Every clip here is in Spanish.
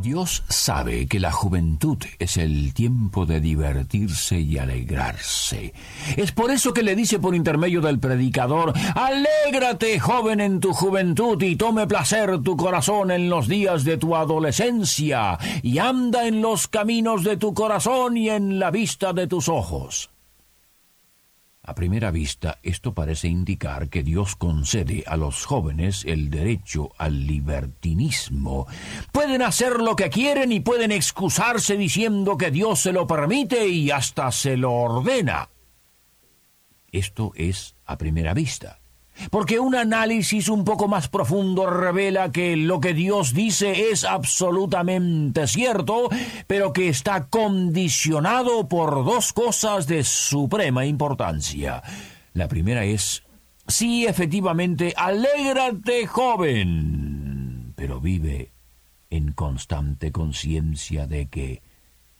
Dios sabe que la juventud es el tiempo de divertirse y alegrarse. Es por eso que le dice por intermedio del predicador, Alégrate, joven, en tu juventud y tome placer tu corazón en los días de tu adolescencia, y anda en los caminos de tu corazón y en la vista de tus ojos. A primera vista, esto parece indicar que Dios concede a los jóvenes el derecho al libertinismo. Pueden hacer lo que quieren y pueden excusarse diciendo que Dios se lo permite y hasta se lo ordena. Esto es a primera vista porque un análisis un poco más profundo revela que lo que Dios dice es absolutamente cierto, pero que está condicionado por dos cosas de suprema importancia. La primera es, sí, efectivamente, alégrate joven, pero vive en constante conciencia de que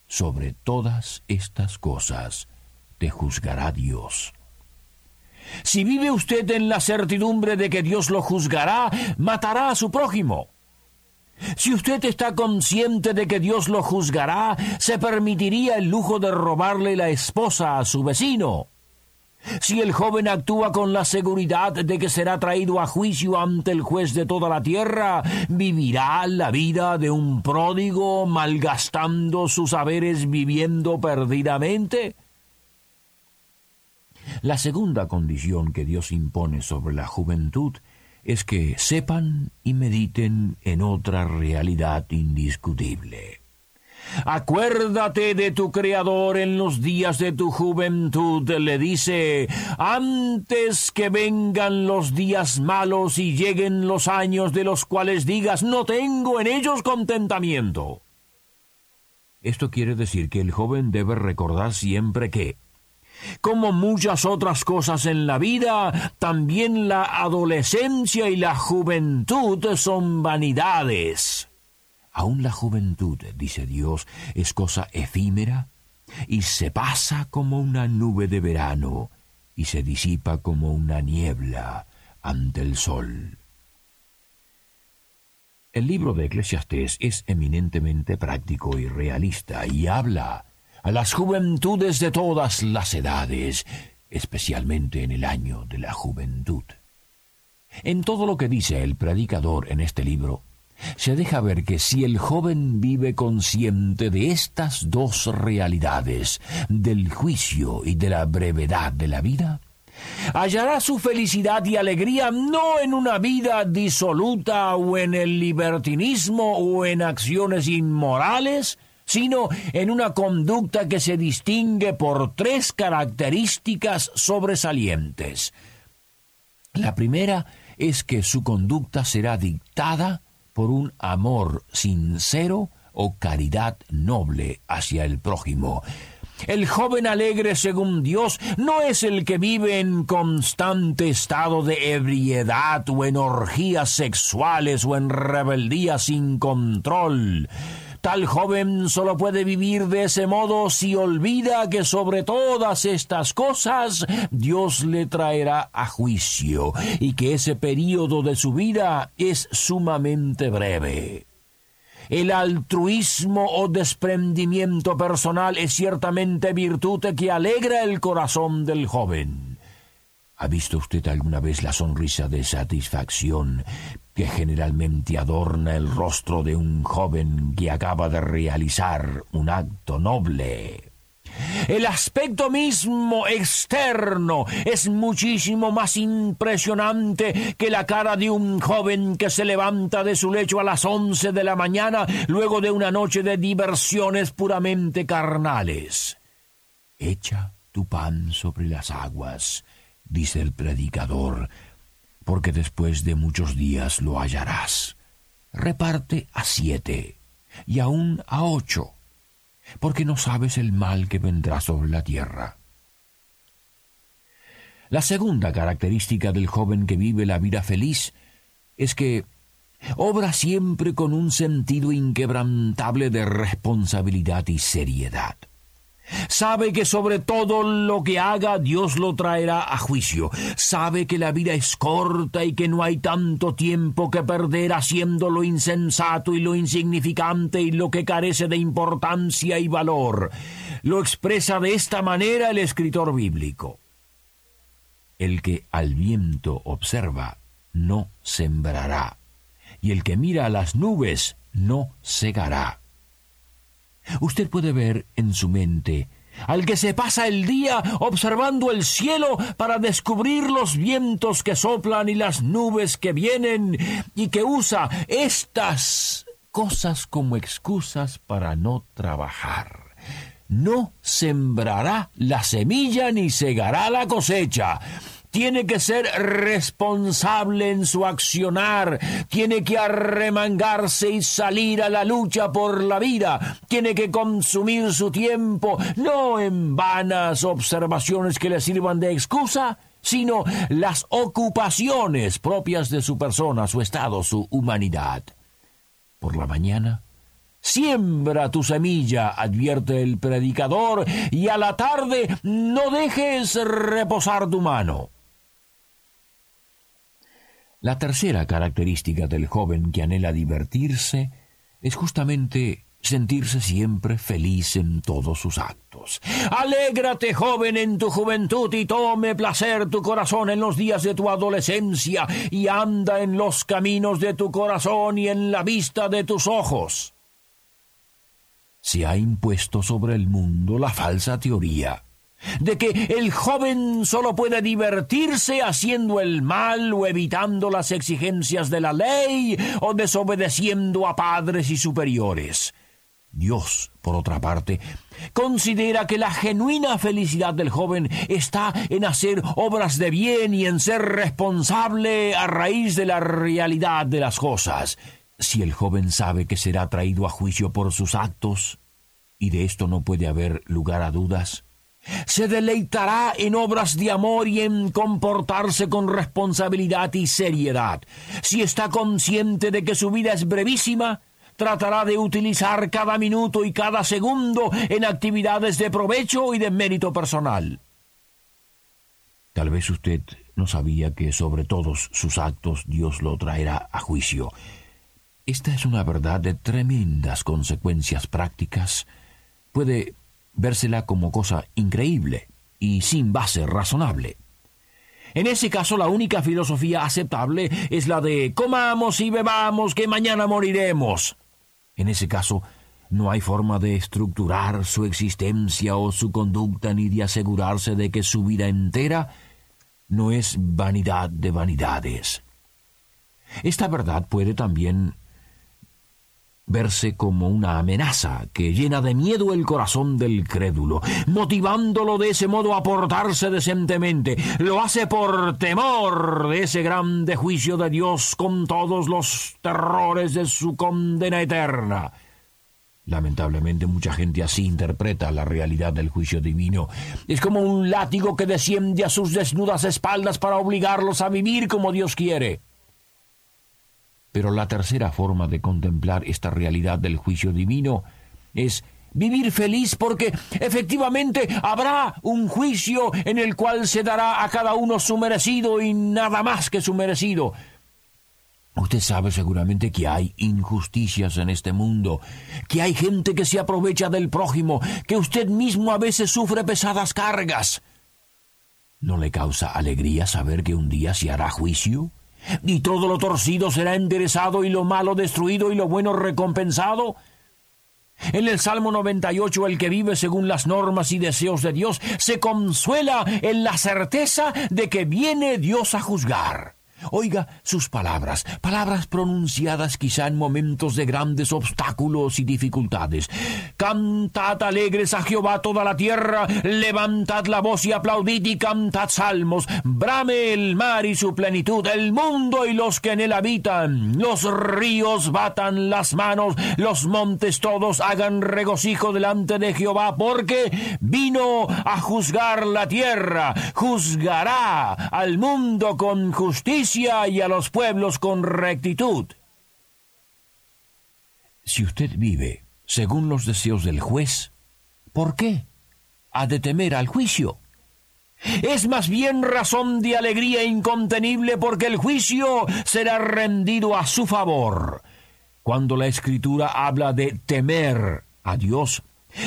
sobre todas estas cosas te juzgará Dios. Si vive usted en la certidumbre de que Dios lo juzgará, matará a su prójimo. Si usted está consciente de que Dios lo juzgará, se permitiría el lujo de robarle la esposa a su vecino. Si el joven actúa con la seguridad de que será traído a juicio ante el juez de toda la tierra, vivirá la vida de un pródigo malgastando sus haberes viviendo perdidamente. La segunda condición que Dios impone sobre la juventud es que sepan y mediten en otra realidad indiscutible. Acuérdate de tu Creador en los días de tu juventud, le dice, antes que vengan los días malos y lleguen los años de los cuales digas, no tengo en ellos contentamiento. Esto quiere decir que el joven debe recordar siempre que como muchas otras cosas en la vida, también la adolescencia y la juventud son vanidades. Aún la juventud, dice Dios, es cosa efímera y se pasa como una nube de verano y se disipa como una niebla ante el sol. El libro de Eclesiastés es eminentemente práctico y realista y habla a las juventudes de todas las edades, especialmente en el año de la juventud. En todo lo que dice el predicador en este libro, se deja ver que si el joven vive consciente de estas dos realidades, del juicio y de la brevedad de la vida, hallará su felicidad y alegría no en una vida disoluta o en el libertinismo o en acciones inmorales, sino en una conducta que se distingue por tres características sobresalientes. La primera es que su conducta será dictada por un amor sincero o caridad noble hacia el prójimo. El joven alegre según Dios no es el que vive en constante estado de ebriedad o en orgías sexuales o en rebeldía sin control. Tal joven solo puede vivir de ese modo si olvida que sobre todas estas cosas Dios le traerá a juicio y que ese período de su vida es sumamente breve. El altruismo o desprendimiento personal es ciertamente virtud que alegra el corazón del joven. ¿Ha visto usted alguna vez la sonrisa de satisfacción que generalmente adorna el rostro de un joven que acaba de realizar un acto noble. El aspecto mismo externo es muchísimo más impresionante que la cara de un joven que se levanta de su lecho a las once de la mañana luego de una noche de diversiones puramente carnales. Echa tu pan sobre las aguas, dice el predicador, porque después de muchos días lo hallarás. Reparte a siete y aún a ocho. porque no sabes el mal que vendrá sobre la tierra. La segunda característica del joven que vive la vida feliz es que obra siempre con un sentido inquebrantable de responsabilidad y seriedad. Sabe que sobre todo lo que haga Dios lo traerá a juicio. Sabe que la vida es corta y que no hay tanto tiempo que perder haciendo lo insensato y lo insignificante y lo que carece de importancia y valor. Lo expresa de esta manera el escritor bíblico. El que al viento observa no sembrará, y el que mira a las nubes no cegará. Usted puede ver en su mente al que se pasa el día observando el cielo para descubrir los vientos que soplan y las nubes que vienen y que usa estas cosas como excusas para no trabajar. No sembrará la semilla ni segará la cosecha tiene que ser responsable en su accionar, tiene que arremangarse y salir a la lucha por la vida, tiene que consumir su tiempo, no en vanas observaciones que le sirvan de excusa, sino las ocupaciones propias de su persona, su estado, su humanidad. Por la mañana, Siembra tu semilla, advierte el predicador, y a la tarde no dejes reposar tu mano. La tercera característica del joven que anhela divertirse es justamente sentirse siempre feliz en todos sus actos. Alégrate, joven, en tu juventud y tome placer tu corazón en los días de tu adolescencia y anda en los caminos de tu corazón y en la vista de tus ojos. Se ha impuesto sobre el mundo la falsa teoría de que el joven solo puede divertirse haciendo el mal o evitando las exigencias de la ley o desobedeciendo a padres y superiores. Dios, por otra parte, considera que la genuina felicidad del joven está en hacer obras de bien y en ser responsable a raíz de la realidad de las cosas. Si el joven sabe que será traído a juicio por sus actos, y de esto no puede haber lugar a dudas, se deleitará en obras de amor y en comportarse con responsabilidad y seriedad. Si está consciente de que su vida es brevísima, tratará de utilizar cada minuto y cada segundo en actividades de provecho y de mérito personal. Tal vez usted no sabía que sobre todos sus actos Dios lo traerá a juicio. Esta es una verdad de tremendas consecuencias prácticas. Puede vérsela como cosa increíble y sin base razonable. En ese caso la única filosofía aceptable es la de comamos y bebamos que mañana moriremos. En ese caso no hay forma de estructurar su existencia o su conducta ni de asegurarse de que su vida entera no es vanidad de vanidades. Esta verdad puede también verse como una amenaza que llena de miedo el corazón del crédulo, motivándolo de ese modo a portarse decentemente. Lo hace por temor de ese grande juicio de Dios con todos los terrores de su condena eterna. Lamentablemente mucha gente así interpreta la realidad del juicio divino. Es como un látigo que desciende a sus desnudas espaldas para obligarlos a vivir como Dios quiere. Pero la tercera forma de contemplar esta realidad del juicio divino es vivir feliz porque efectivamente habrá un juicio en el cual se dará a cada uno su merecido y nada más que su merecido. Usted sabe seguramente que hay injusticias en este mundo, que hay gente que se aprovecha del prójimo, que usted mismo a veces sufre pesadas cargas. ¿No le causa alegría saber que un día se hará juicio? Y todo lo torcido será enderezado y lo malo destruido y lo bueno recompensado. En el Salmo 98 el que vive según las normas y deseos de Dios se consuela en la certeza de que viene Dios a juzgar. Oiga sus palabras, palabras pronunciadas quizá en momentos de grandes obstáculos y dificultades. Cantad alegres a Jehová toda la tierra, levantad la voz y aplaudid y cantad salmos. Brame el mar y su plenitud, el mundo y los que en él habitan. Los ríos batan las manos, los montes todos hagan regocijo delante de Jehová, porque vino a juzgar la tierra, juzgará al mundo con y a los pueblos con rectitud. Si usted vive según los deseos del juez, ¿por qué ha de temer al juicio? Es más bien razón de alegría incontenible porque el juicio será rendido a su favor. Cuando la escritura habla de temer a Dios,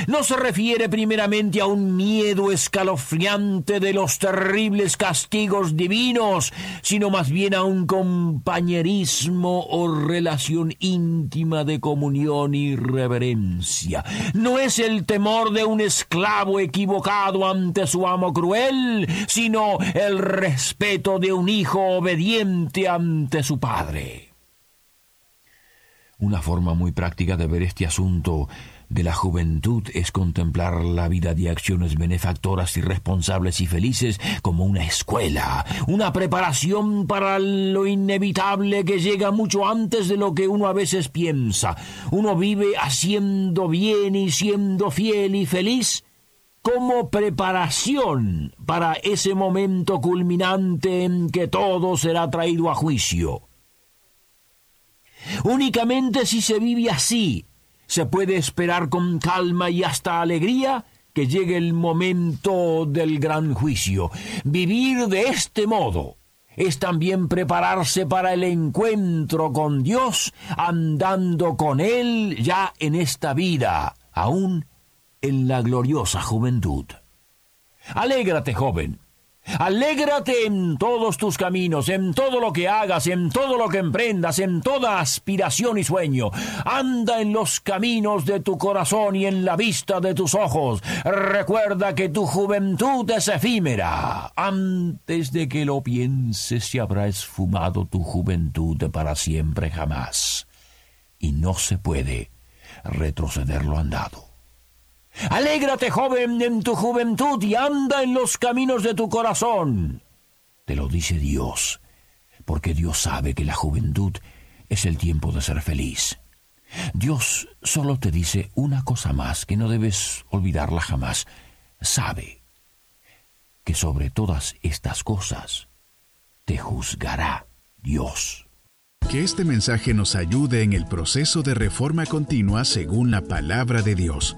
no se refiere primeramente a un miedo escalofriante de los terribles castigos divinos, sino más bien a un compañerismo o relación íntima de comunión y reverencia. No es el temor de un esclavo equivocado ante su amo cruel, sino el respeto de un hijo obediente ante su padre. Una forma muy práctica de ver este asunto de la juventud es contemplar la vida de acciones benefactoras y responsables y felices como una escuela, una preparación para lo inevitable que llega mucho antes de lo que uno a veces piensa. Uno vive haciendo bien y siendo fiel y feliz como preparación para ese momento culminante en que todo será traído a juicio. Únicamente si se vive así, se puede esperar con calma y hasta alegría que llegue el momento del gran juicio. Vivir de este modo es también prepararse para el encuentro con Dios, andando con Él ya en esta vida, aún en la gloriosa juventud. Alégrate, joven, Alégrate en todos tus caminos, en todo lo que hagas, en todo lo que emprendas, en toda aspiración y sueño. Anda en los caminos de tu corazón y en la vista de tus ojos. Recuerda que tu juventud es efímera. Antes de que lo pienses se habrá esfumado tu juventud para siempre jamás. Y no se puede retroceder lo andado. Alégrate, joven, en tu juventud y anda en los caminos de tu corazón. Te lo dice Dios, porque Dios sabe que la juventud es el tiempo de ser feliz. Dios solo te dice una cosa más que no debes olvidarla jamás. Sabe que sobre todas estas cosas te juzgará Dios. Que este mensaje nos ayude en el proceso de reforma continua según la palabra de Dios.